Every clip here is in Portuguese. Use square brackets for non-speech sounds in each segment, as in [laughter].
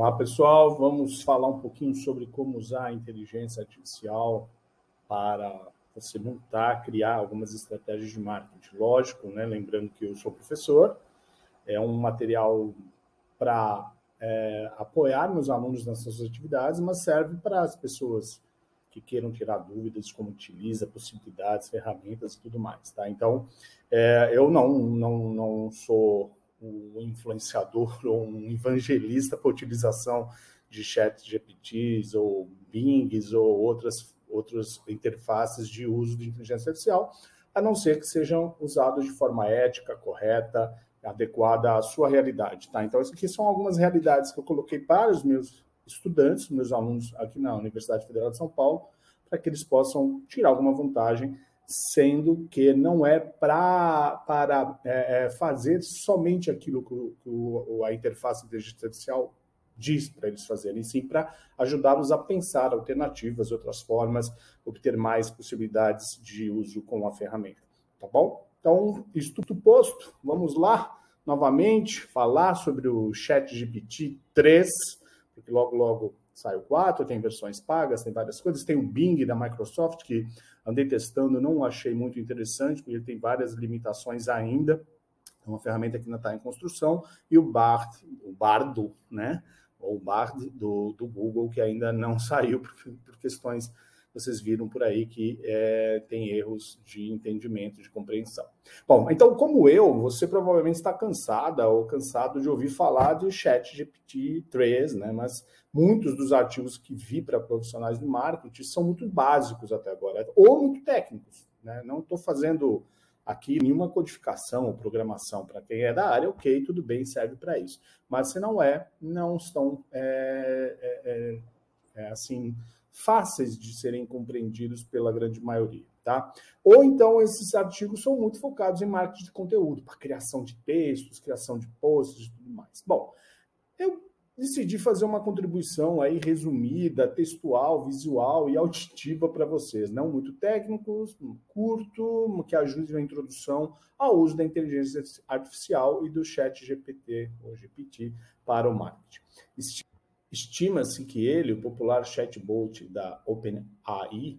Olá pessoal, vamos falar um pouquinho sobre como usar a inteligência artificial para você montar, criar algumas estratégias de marketing. Lógico, né? lembrando que eu sou professor, é um material para é, apoiar meus alunos nessas atividades, mas serve para as pessoas que queiram tirar dúvidas como utiliza, possibilidades, ferramentas e tudo mais. Tá? Então, é, eu não, não, não sou um influenciador [laughs] ou um evangelista para utilização de chat GPTs ou Bings ou outras, outras interfaces de uso de inteligência artificial, a não ser que sejam usados de forma ética, correta, adequada à sua realidade. Tá? Então, essas aqui são algumas realidades que eu coloquei para os meus estudantes, meus alunos aqui na Universidade Federal de São Paulo, para que eles possam tirar alguma vantagem sendo que não é pra, para é, é, fazer somente aquilo que, que a interface artificial diz para eles fazerem, sim para ajudá-los a pensar alternativas, outras formas, obter mais possibilidades de uso com a ferramenta. Tá bom? Então, isso tudo posto, vamos lá novamente falar sobre o Chat GPT 3, porque logo, logo sai o 4, tem versões pagas, tem várias coisas. Tem o Bing da Microsoft, que andei testando, não achei muito interessante, porque ele tem várias limitações ainda. É uma ferramenta que ainda está em construção. E o Bard, o Bardo, né? Ou o Bard do, do Google, que ainda não [laughs] saiu por, por questões vocês viram por aí que é, tem erros de entendimento, de compreensão. Bom, então, como eu, você provavelmente está cansada ou cansado de ouvir falar de chat GPT-3, né? Mas muitos dos artigos que vi para profissionais de marketing são muito básicos até agora, ou muito técnicos. Né? Não estou fazendo aqui nenhuma codificação ou programação para quem é da área, ok, tudo bem, serve para isso. Mas se não é, não estão é, é, é, é assim fáceis de serem compreendidos pela grande maioria, tá? Ou então esses artigos são muito focados em marketing de conteúdo, para criação de textos, criação de posts e tudo mais. Bom, eu decidi fazer uma contribuição aí resumida, textual, visual e auditiva para vocês, não muito técnicos, curto, que ajude na introdução ao uso da inteligência artificial e do chat GPT ou GPT para o marketing. Estima-se que ele, o popular chatbot da OpenAI,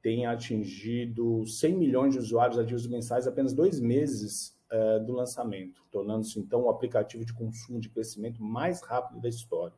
tenha atingido 100 milhões de usuários ativos mensais apenas dois meses uh, do lançamento, tornando-se então o aplicativo de consumo de crescimento mais rápido da história.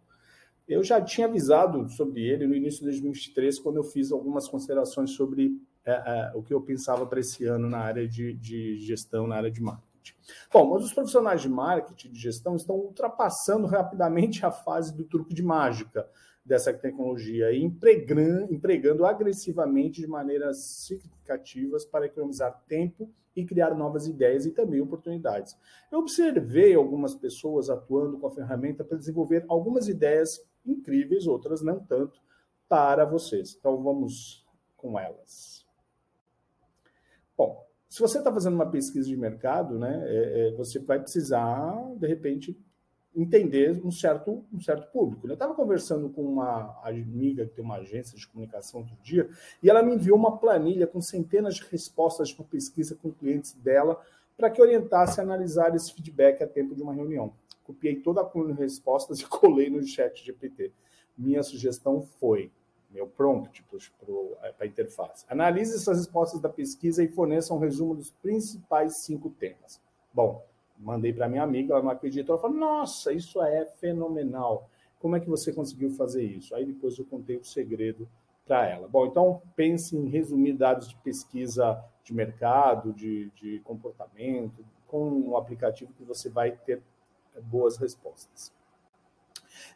Eu já tinha avisado sobre ele no início de 2023, quando eu fiz algumas considerações sobre uh, uh, o que eu pensava para esse ano na área de, de gestão, na área de marketing marketing. Bom, mas os profissionais de marketing, de gestão, estão ultrapassando rapidamente a fase do truque de mágica dessa tecnologia e empregando, empregando agressivamente de maneiras significativas para economizar tempo e criar novas ideias e também oportunidades. Eu observei algumas pessoas atuando com a ferramenta para desenvolver algumas ideias incríveis, outras não tanto, para vocês. Então vamos com elas. Bom, se você está fazendo uma pesquisa de mercado, né, é, é, você vai precisar, de repente, entender um certo, um certo público. Eu estava conversando com uma amiga que tem uma agência de comunicação outro dia, e ela me enviou uma planilha com centenas de respostas de uma pesquisa com clientes dela para que orientasse a analisar esse feedback a tempo de uma reunião. Copiei toda a coluna de respostas [laughs] e colei no chat GPT. Minha sugestão foi meu prompt para a interface. Analise essas respostas da pesquisa e forneça um resumo dos principais cinco temas. Bom, mandei para minha amiga, ela não acreditou, ela falou, nossa, isso é fenomenal. Como é que você conseguiu fazer isso? Aí depois eu contei o segredo para ela. Bom, então pense em resumir dados de pesquisa de mercado, de, de comportamento, com um aplicativo que você vai ter boas respostas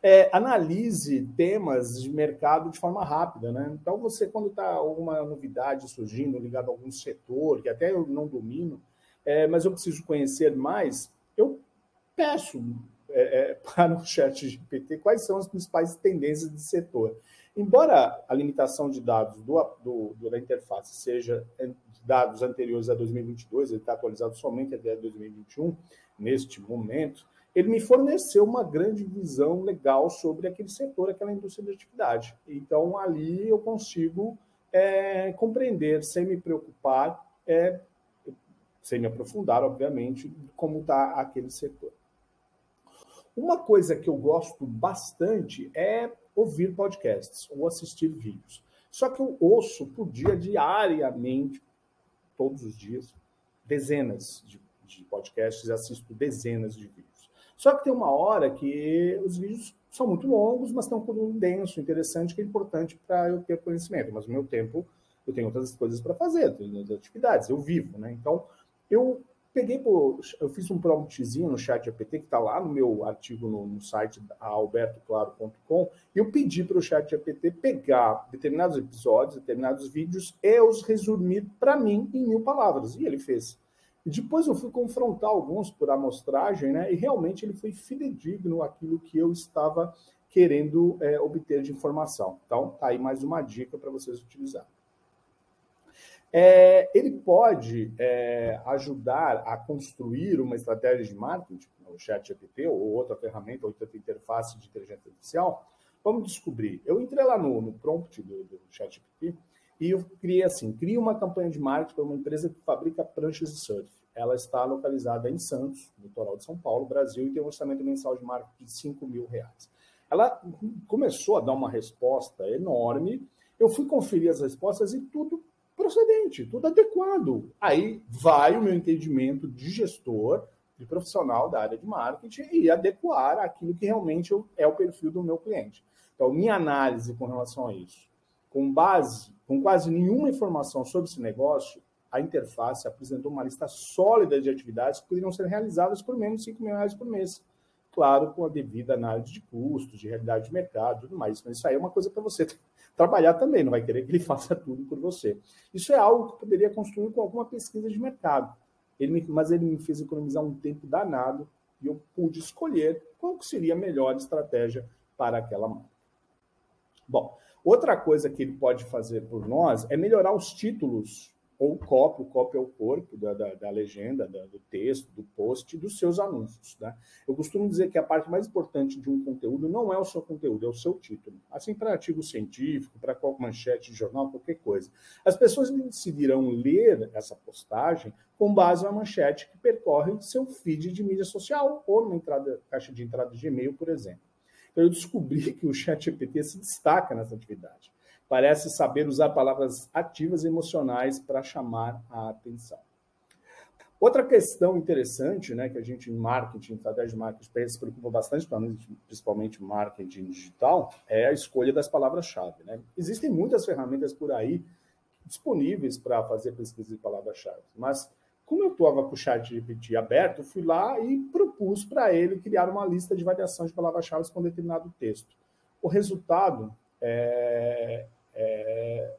é, analise temas de mercado de forma rápida, né? Então, você, quando está alguma novidade surgindo ligada a algum setor, que até eu não domino, é, mas eu preciso conhecer mais, eu peço é, é, [laughs] para o chat GPT quais são as principais tendências do setor. Embora a limitação de dados do, do, da interface seja dados anteriores a 2022, ele está atualizado somente até 2021, neste momento, ele me forneceu uma grande visão legal sobre aquele setor, aquela indústria de atividade. Então, ali eu consigo é, compreender, sem me preocupar, é, sem me aprofundar, obviamente, como está aquele setor. Uma coisa que eu gosto bastante é ouvir podcasts ou assistir vídeos. Só que eu ouço por dia, diariamente, todos os dias, dezenas de, de podcasts, assisto dezenas de vídeos. Só que tem uma hora que os vídeos são muito longos, mas tem um conteúdo denso, interessante, que é importante para eu ter conhecimento. Mas o meu tempo, eu tenho outras coisas para fazer, outras atividades, eu vivo, né? Então, eu peguei, eu fiz um promptzinho no chat GPT, que está lá no meu artigo no, no site albertoclaro.com, e eu pedi para o chat GPT pegar determinados episódios, determinados vídeos, e os resumir para mim em mil palavras. E ele fez. E depois eu fui confrontar alguns por amostragem, né? E realmente ele foi fidedigno aquilo que eu estava querendo é, obter de informação. Então, tá aí mais uma dica para vocês utilizarem. É, ele pode é, ajudar a construir uma estratégia de marketing, o ChatGPT ou outra ferramenta, ou outra interface de inteligência artificial. Vamos descobrir. Eu entrei lá no, no prompt do, do ChatGPT e eu criei assim: cria uma campanha de marketing para uma empresa que fabrica pranchas de surf. Ela está localizada em Santos, litoral de São Paulo, Brasil, e tem um orçamento mensal de marketing de 5 mil reais. Ela começou a dar uma resposta enorme. Eu fui conferir as respostas e tudo procedente, tudo adequado. Aí vai o meu entendimento de gestor, de profissional da área de marketing e adequar aquilo que realmente é o perfil do meu cliente. Então, minha análise com relação a isso, com base, com quase nenhuma informação sobre esse negócio, a interface apresentou uma lista sólida de atividades que poderiam ser realizadas por menos de 5 mil reais por mês. Claro, com a devida análise de custos, de realidade de mercado tudo mais. Mas isso aí é uma coisa para você [laughs] trabalhar também, não vai querer que ele [laughs] faça tudo por você. Isso é algo que poderia construir com alguma pesquisa de mercado. Ele me, mas ele me fez economizar um tempo danado e eu pude escolher qual seria a melhor estratégia para aquela marca. Bom, outra coisa que ele pode fazer por nós é melhorar os títulos ou copy, o copy é o corpo da, da, da legenda, da, do texto, do post, dos seus anúncios. Né? Eu costumo dizer que a parte mais importante de um conteúdo não é o seu conteúdo, é o seu título. Assim, para artigo científico, para manchete de jornal, qualquer coisa. As pessoas decidirão ler essa postagem com base na manchete que percorre seu feed de mídia social ou na entrada, caixa de entrada de e-mail, por exemplo. Então, eu descobri que o chat GPT se destaca nessa atividade parece saber usar palavras ativas e emocionais para chamar a atenção. Outra questão interessante, né, que a gente em marketing, estratégia de marketing, se preocupa bastante, principalmente marketing digital, é a escolha das palavras-chave. Né? Existem muitas ferramentas por aí disponíveis para fazer pesquisa de palavras-chave, mas como eu estava com o chat GPT aberto, fui lá e propus para ele criar uma lista de variação de palavras-chave com determinado texto. O resultado é, é,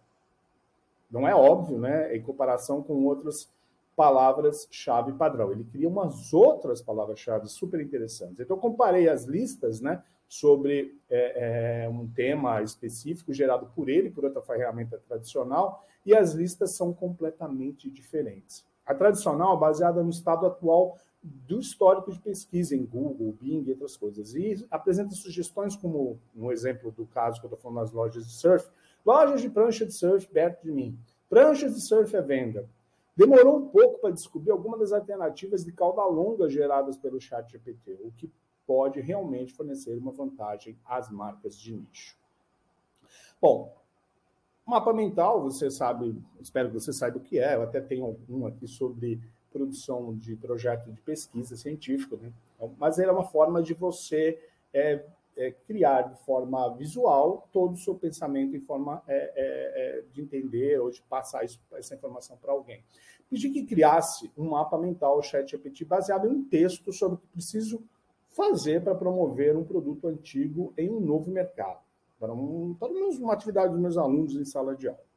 não é óbvio, né? Em comparação com outras palavras-chave padrão. Ele cria umas outras palavras-chave super interessantes. Então, eu comparei as listas, né? Sobre é, é, um tema específico gerado por ele, por outra ferramenta tradicional, e as listas são completamente diferentes. A tradicional é baseada no estado atual do histórico de pesquisa em Google, Bing e outras coisas. E apresenta sugestões como, no exemplo do caso que eu estou falando nas lojas de surf, Lojas de prancha de surf perto de mim. Pranchas de surf à venda. Demorou um pouco para descobrir algumas das alternativas de cauda longa geradas pelo chat GPT, o que pode realmente fornecer uma vantagem às marcas de nicho. Bom, mapa mental, você sabe, espero que você saiba o que é, eu até tenho um aqui sobre produção de projeto de pesquisa científica, né? mas ele é uma forma de você é, é, criar de forma visual todo o seu pensamento em forma é, é, é, de entender ou de passar isso, essa informação para alguém. Pedi que criasse um mapa mental, o ChatGPT, baseado em um texto sobre o que preciso fazer para promover um produto antigo em um novo mercado, para, um, para uma atividade dos meus alunos em sala de aula.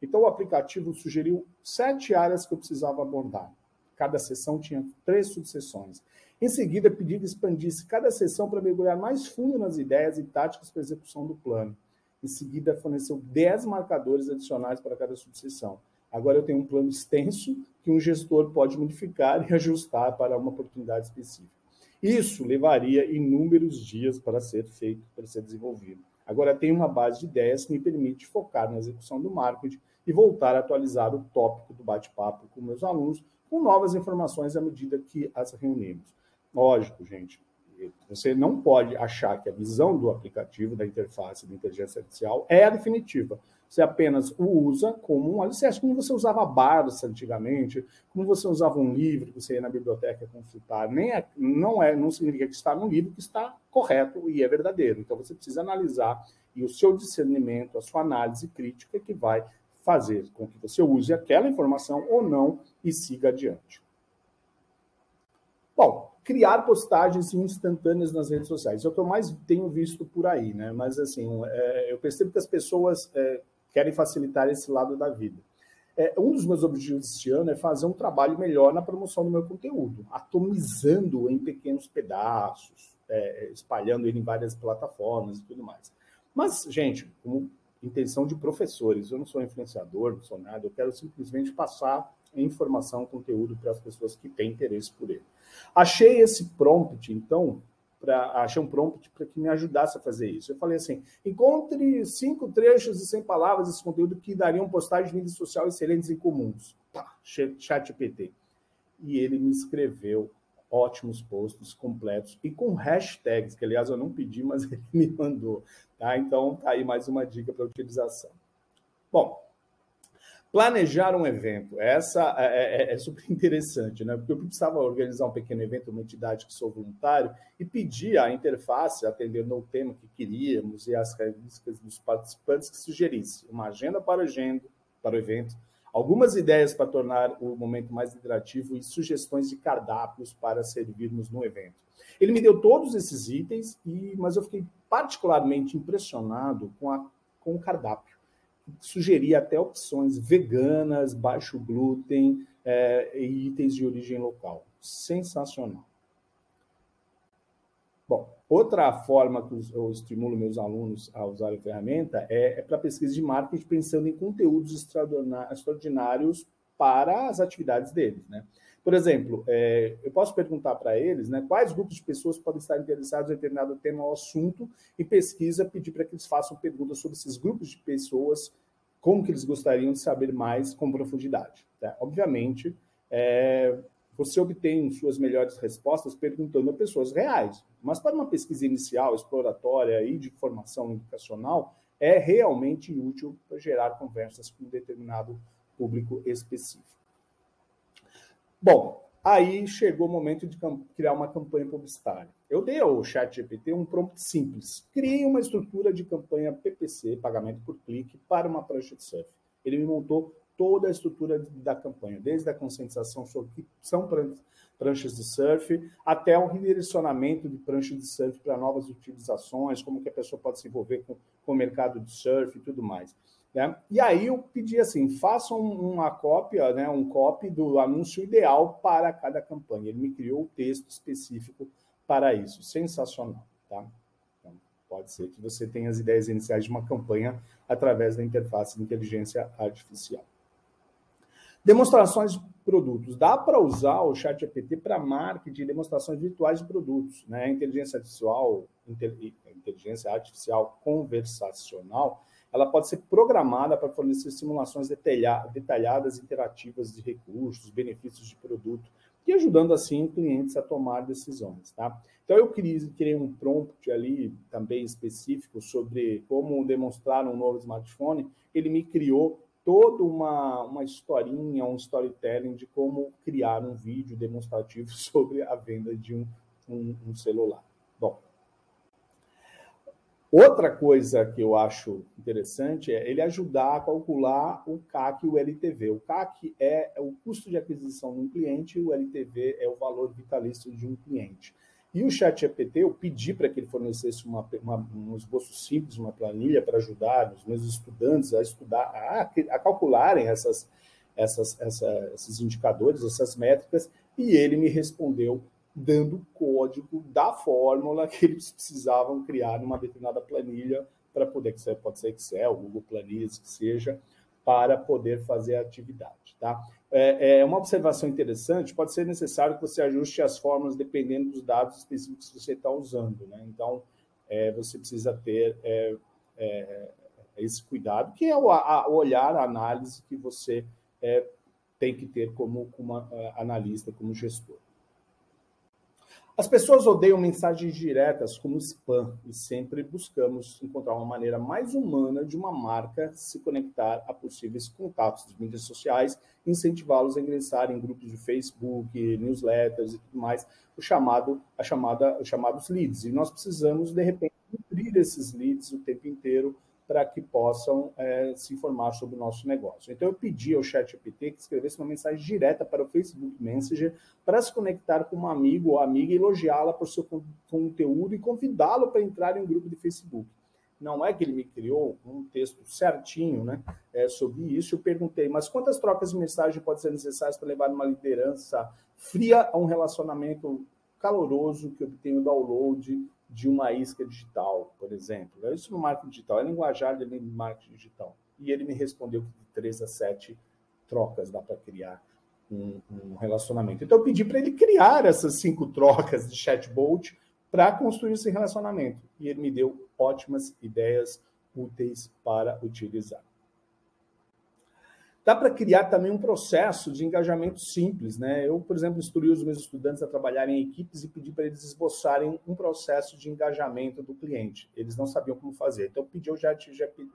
Então, o aplicativo sugeriu sete áreas que eu precisava abordar. Cada sessão tinha três subseções. Em seguida, pedi que expandisse cada sessão para mergulhar mais fundo nas ideias e táticas para execução do plano. Em seguida, forneceu 10 marcadores adicionais para cada subseção. Agora eu tenho um plano extenso que um gestor pode modificar [laughs] e ajustar para uma oportunidade específica. Isso levaria inúmeros dias para ser feito, para ser desenvolvido. Agora tenho uma base de ideias que me permite focar na execução do marketing e voltar a atualizar o tópico do bate-papo com meus alunos com novas informações à medida que as reunimos. Lógico, gente, você não pode achar que a visão do aplicativo, da interface da inteligência artificial é a definitiva. Você apenas o usa como um alicerce, como você usava Barça antigamente, como você usava um livro que você ia na biblioteca consultar. Nem é, não, é, não significa que está no livro que está correto e é verdadeiro. Então você precisa analisar e o seu discernimento, a sua análise crítica que vai fazer com que você use aquela informação ou não e siga adiante. Bom, criar postagens instantâneas nas redes sociais. É o que eu mais tenho visto por aí, né? Mas, assim, é, eu percebo que as pessoas é, querem facilitar esse lado da vida. É, um dos meus objetivos este ano é fazer um trabalho melhor na promoção do meu conteúdo, atomizando em pequenos pedaços, é, espalhando ele em várias plataformas e tudo mais. Mas, gente, como intenção de professores, eu não sou influenciador, não sou nada, eu quero simplesmente passar informação, conteúdo para as pessoas que têm interesse por ele. Achei esse prompt, então, para achei um prompt para que me ajudasse a fazer isso. Eu falei assim: encontre cinco trechos e 100 palavras desse conteúdo que dariam postagens de mídia social excelentes e comuns. Pá, chat PT. E ele me escreveu ótimos posts completos e com hashtags, que aliás eu não pedi, mas [laughs] ele me mandou. Tá? Então, tá aí mais uma dica para utilização. Bom, Planejar um evento, essa é, é, é, super [laughs] interessante, né? Porque eu precisava organizar um pequeno evento, uma entidade que sou voluntário, e pedir à interface, atendendo ao tema que queríamos e as características dos participantes, que sugerisse uma agenda para, agenda, para o evento, algumas ideias para tornar o momento mais interativo e sugestões de cardápios para servirmos no evento. Ele me deu todos esses itens, e, mas eu fiquei particularmente impressionado com, a, com o cardápio sugeria até opções veganas, baixo glúten é, e itens de origem local. Sensacional. Bom, outra forma que eu estimulo meus alunos a usar a ferramenta é, é para pesquisa de marketing, pensando em conteúdos extraordinários para as atividades deles. Né? Por exemplo, é, eu posso perguntar para eles né, quais grupos de pessoas podem estar interessados em determinado tema ou assunto e pesquisa pedir para que eles façam perguntas sobre esses grupos de pessoas, como que eles gostariam de saber mais com profundidade. Tá? Obviamente, é, você obtém suas melhores respostas perguntando a pessoas reais, mas para uma pesquisa inicial, exploratória e de formação educacional, é realmente útil para gerar conversas com um determinado público específico. Bom, aí chegou o momento de criar uma campanha publicitária. Eu dei ao ChatGPT um prompt simples. Criei uma estrutura de campanha PPC, pagamento por clique, para uma prancha de surf. Ele me montou toda a estrutura da campanha, desde a conscientização sobre o que são pranchas de surf, até o redirecionamento de pranchas de surf para novas utilizações, como que a pessoa pode se envolver com, com o mercado de surf e tudo mais. Né? E aí eu pedi assim, façam uma cópia, né, um copy do anúncio ideal para cada campanha. Ele me criou o texto específico para isso. Sensacional, tá? Então, pode ser que você tenha as ideias iniciais de uma campanha através da interface de inteligência artificial. Demonstrações de produtos. Dá para usar o chat GPT para marketing demonstrações virtuais de produtos. Né? Inteligência artificial, inteligência artificial conversacional, ela pode ser programada para fornecer simulações detalhadas, interativas de recursos, benefícios de produto, e ajudando assim clientes a tomar decisões. Tá? Então eu criei um prompt ali também específico sobre como demonstrar um novo smartphone. Ele me criou toda uma, uma historinha, um storytelling de como criar um vídeo demonstrativo [laughs] sobre a venda de um, um, um celular. Outra coisa que eu acho interessante é ele ajudar a calcular o CAC e o LTV. O CAC é o custo de aquisição de um cliente e o LTV é o valor vitalício de um cliente. E o Chat GPT, eu pedi para que ele fornecesse uma, uma, um esboço simples, uma planilha para ajudar os meus estudantes a estudar, a, a calcularem essas, essas, essa, esses indicadores, essas métricas, e ele me respondeu dando o código da fórmula que eles precisavam criar numa determinada planilha para poder, que pode ser Excel, Google Planilhas, que seja, para poder fazer a atividade. Tá? É, é, uma observação interessante, pode ser necessário que você ajuste as fórmulas dependendo dos dados específicos que você está usando. Né? Então, é, você precisa ter é, é esse cuidado, que é o, a, olhar, a análise que você é, tem que ter como, como analista, como gestor. As pessoas odeiam mensagens diretas como spam e sempre buscamos encontrar uma maneira mais humana de uma marca se conectar a possíveis contatos de mídias sociais, incentivá-los a ingressar em grupos de Facebook, newsletters e tudo mais, o chamado, a chamada, os chamados leads. E nós precisamos, de repente, nutrir esses leads o tempo inteiro para que possam é, se informar sobre o nosso negócio. Então, eu pedi ao ChatGPT que escrevesse uma mensagem direta para o Facebook Messenger para se conectar com um amigo ou amiga e elogiá-la por seu conteúdo e convidá-lo para entrar em um grupo de Facebook. Não é que ele me criou um texto certinho né, é, sobre isso. Eu perguntei, mas quantas trocas de mensagem podem ser necessárias para levar uma liderança fria a um relacionamento caloroso que obtém o download de uma isca digital, por exemplo. Isso no marketing digital, é linguajar de marketing digital. E ele me respondeu que de três a sete trocas dá para criar um, um, relacionamento. Então eu pedi para ele criar essas cinco trocas de chatbot para construir esse relacionamento. E ele me deu ótimas ideias úteis para utilizar. Dá para criar também um processo de engajamento simples. Né? Eu, por exemplo, instruí os meus estudantes a trabalharem em equipes e pedi para eles esboçarem um processo de engajamento do cliente. Eles não sabiam como fazer. Então, pedi ao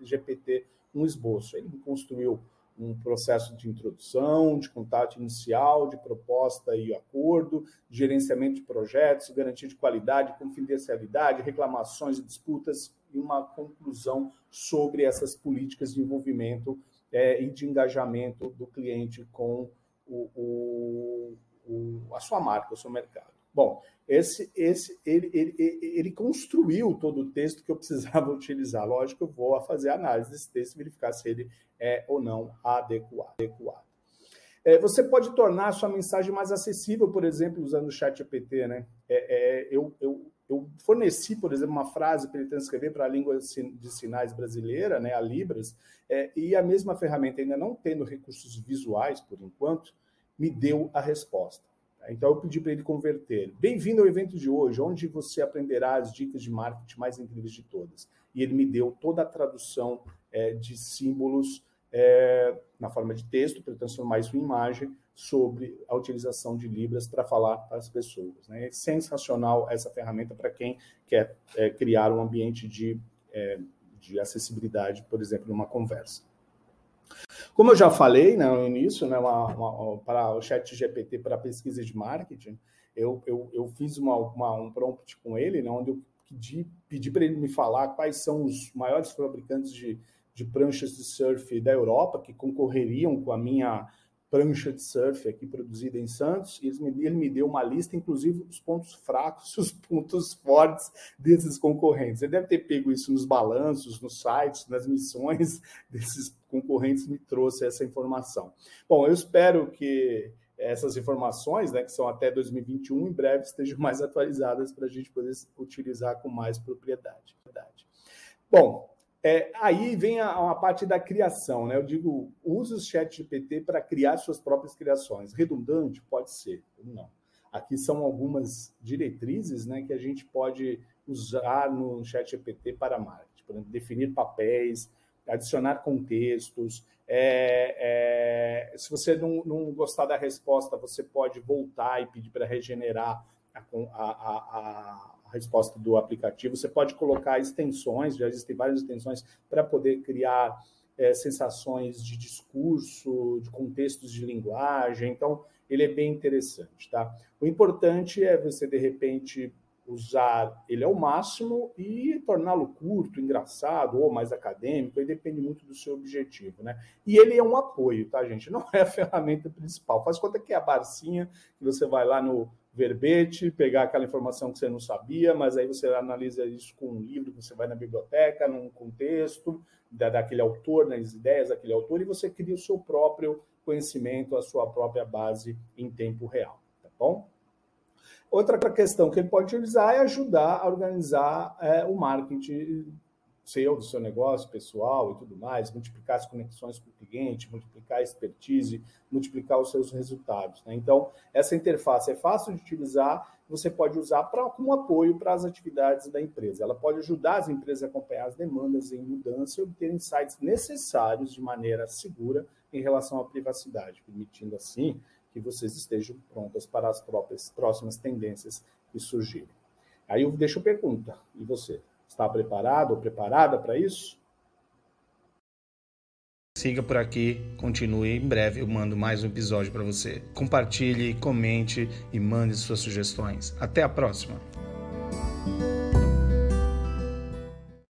GPT um esboço. Ele construiu um processo de introdução, de contato inicial, de proposta e acordo, gerenciamento de projetos, garantia de qualidade, confidencialidade, reclamações e disputas e uma conclusão sobre essas políticas de envolvimento é, e de engajamento do cliente com o, o, o, a sua marca, o seu mercado. Bom, esse, esse, ele, ele, ele construiu todo o texto que eu precisava [laughs] utilizar. Lógico, eu vou fazer a análise desse texto e verificar se ele é ou não adequado. adequado. É, você pode tornar a sua mensagem mais acessível, por exemplo, usando o chat GPT. Né? É, é, eu, eu, eu forneci, por exemplo, uma frase para ele transcrever para a língua de sinais brasileira, né, a Libras, é, e a mesma ferramenta, ainda não tendo recursos visuais por enquanto, me deu a resposta. Então eu pedi para ele converter. Bem-vindo ao evento de hoje, onde você aprenderá as dicas de marketing mais incríveis de todas. E ele me deu toda a tradução é, de símbolos é, na forma de texto, para transformar isso em imagem, sobre a utilização de Libras para falar para as pessoas. Né? É sensacional essa ferramenta para quem quer é, criar um ambiente de, é, de acessibilidade, por exemplo, numa conversa. Como eu já falei né, no início, né, uma, uma, para o chat GPT para pesquisa de marketing, eu, eu, eu fiz uma, uma, um prompt com ele, né, onde eu pedi, pedi para ele me falar quais são os maiores fabricantes de, de pranchas de surf da Europa que concorreriam com a minha prancha de surf aqui produzida em Santos, e ele me deu uma lista, inclusive, dos pontos fracos e os pontos fortes desses concorrentes. Ele deve ter pego isso nos balanços, nos sites, nas missões [laughs] desses concorrentes, me trouxe essa informação. Bom, eu espero que essas informações, né, que são até 2021, em breve estejam mais atualizadas para a gente poder utilizar com mais propriedade. Bom, é, aí vem a, a, parte da criação, né? Eu digo, use o chat GPT para criar suas próprias criações. Redundante? Pode ser, não. Aqui são algumas diretrizes né, que a gente pode usar no chat GPT para marketing. Por exemplo, definir papéis, adicionar contextos. É, é, se você não, não, gostar da resposta, você pode voltar e pedir para regenerar a, a, a resposta do aplicativo. Você pode colocar extensões, já existem várias extensões para poder criar é, sensações de discurso, de contextos de linguagem. Então, ele é bem interessante, tá? O importante é você, de repente, usar ele ao máximo e torná-lo curto, engraçado ou mais acadêmico, aí depende muito do seu objetivo, né? E ele é um apoio, tá, gente? Não [laughs] é a ferramenta principal. Faz conta que é a barcinha que você vai lá no verbete, pegar aquela informação que você não sabia, mas aí você analisa isso com um livro, você vai na biblioteca, num contexto da, daquele autor, nas ideias daquele autor, e você cria o seu próprio conhecimento, a sua própria base em tempo real, tá bom? Outra questão que ele pode utilizar é ajudar a organizar é, o marketing seu, do seu negócio pessoal e tudo mais, multiplicar as conexões com o cliente, multiplicar a expertise, multiplicar os seus resultados. Né? Então, essa interface é fácil de utilizar, você pode usar pra, como apoio para as atividades da empresa. Ela pode ajudar as empresas a acompanhar as demandas em mudança e obter insights necessários de maneira segura em relação à privacidade, permitindo assim que vocês estejam prontas para as próprias próximas tendências que surgirem. Aí eu deixo a pergunta, e você? Está preparado ou preparada para isso? Siga por aqui, continue. Em breve eu mando mais um episódio para você. Compartilhe, comente e mande suas sugestões. Até a próxima!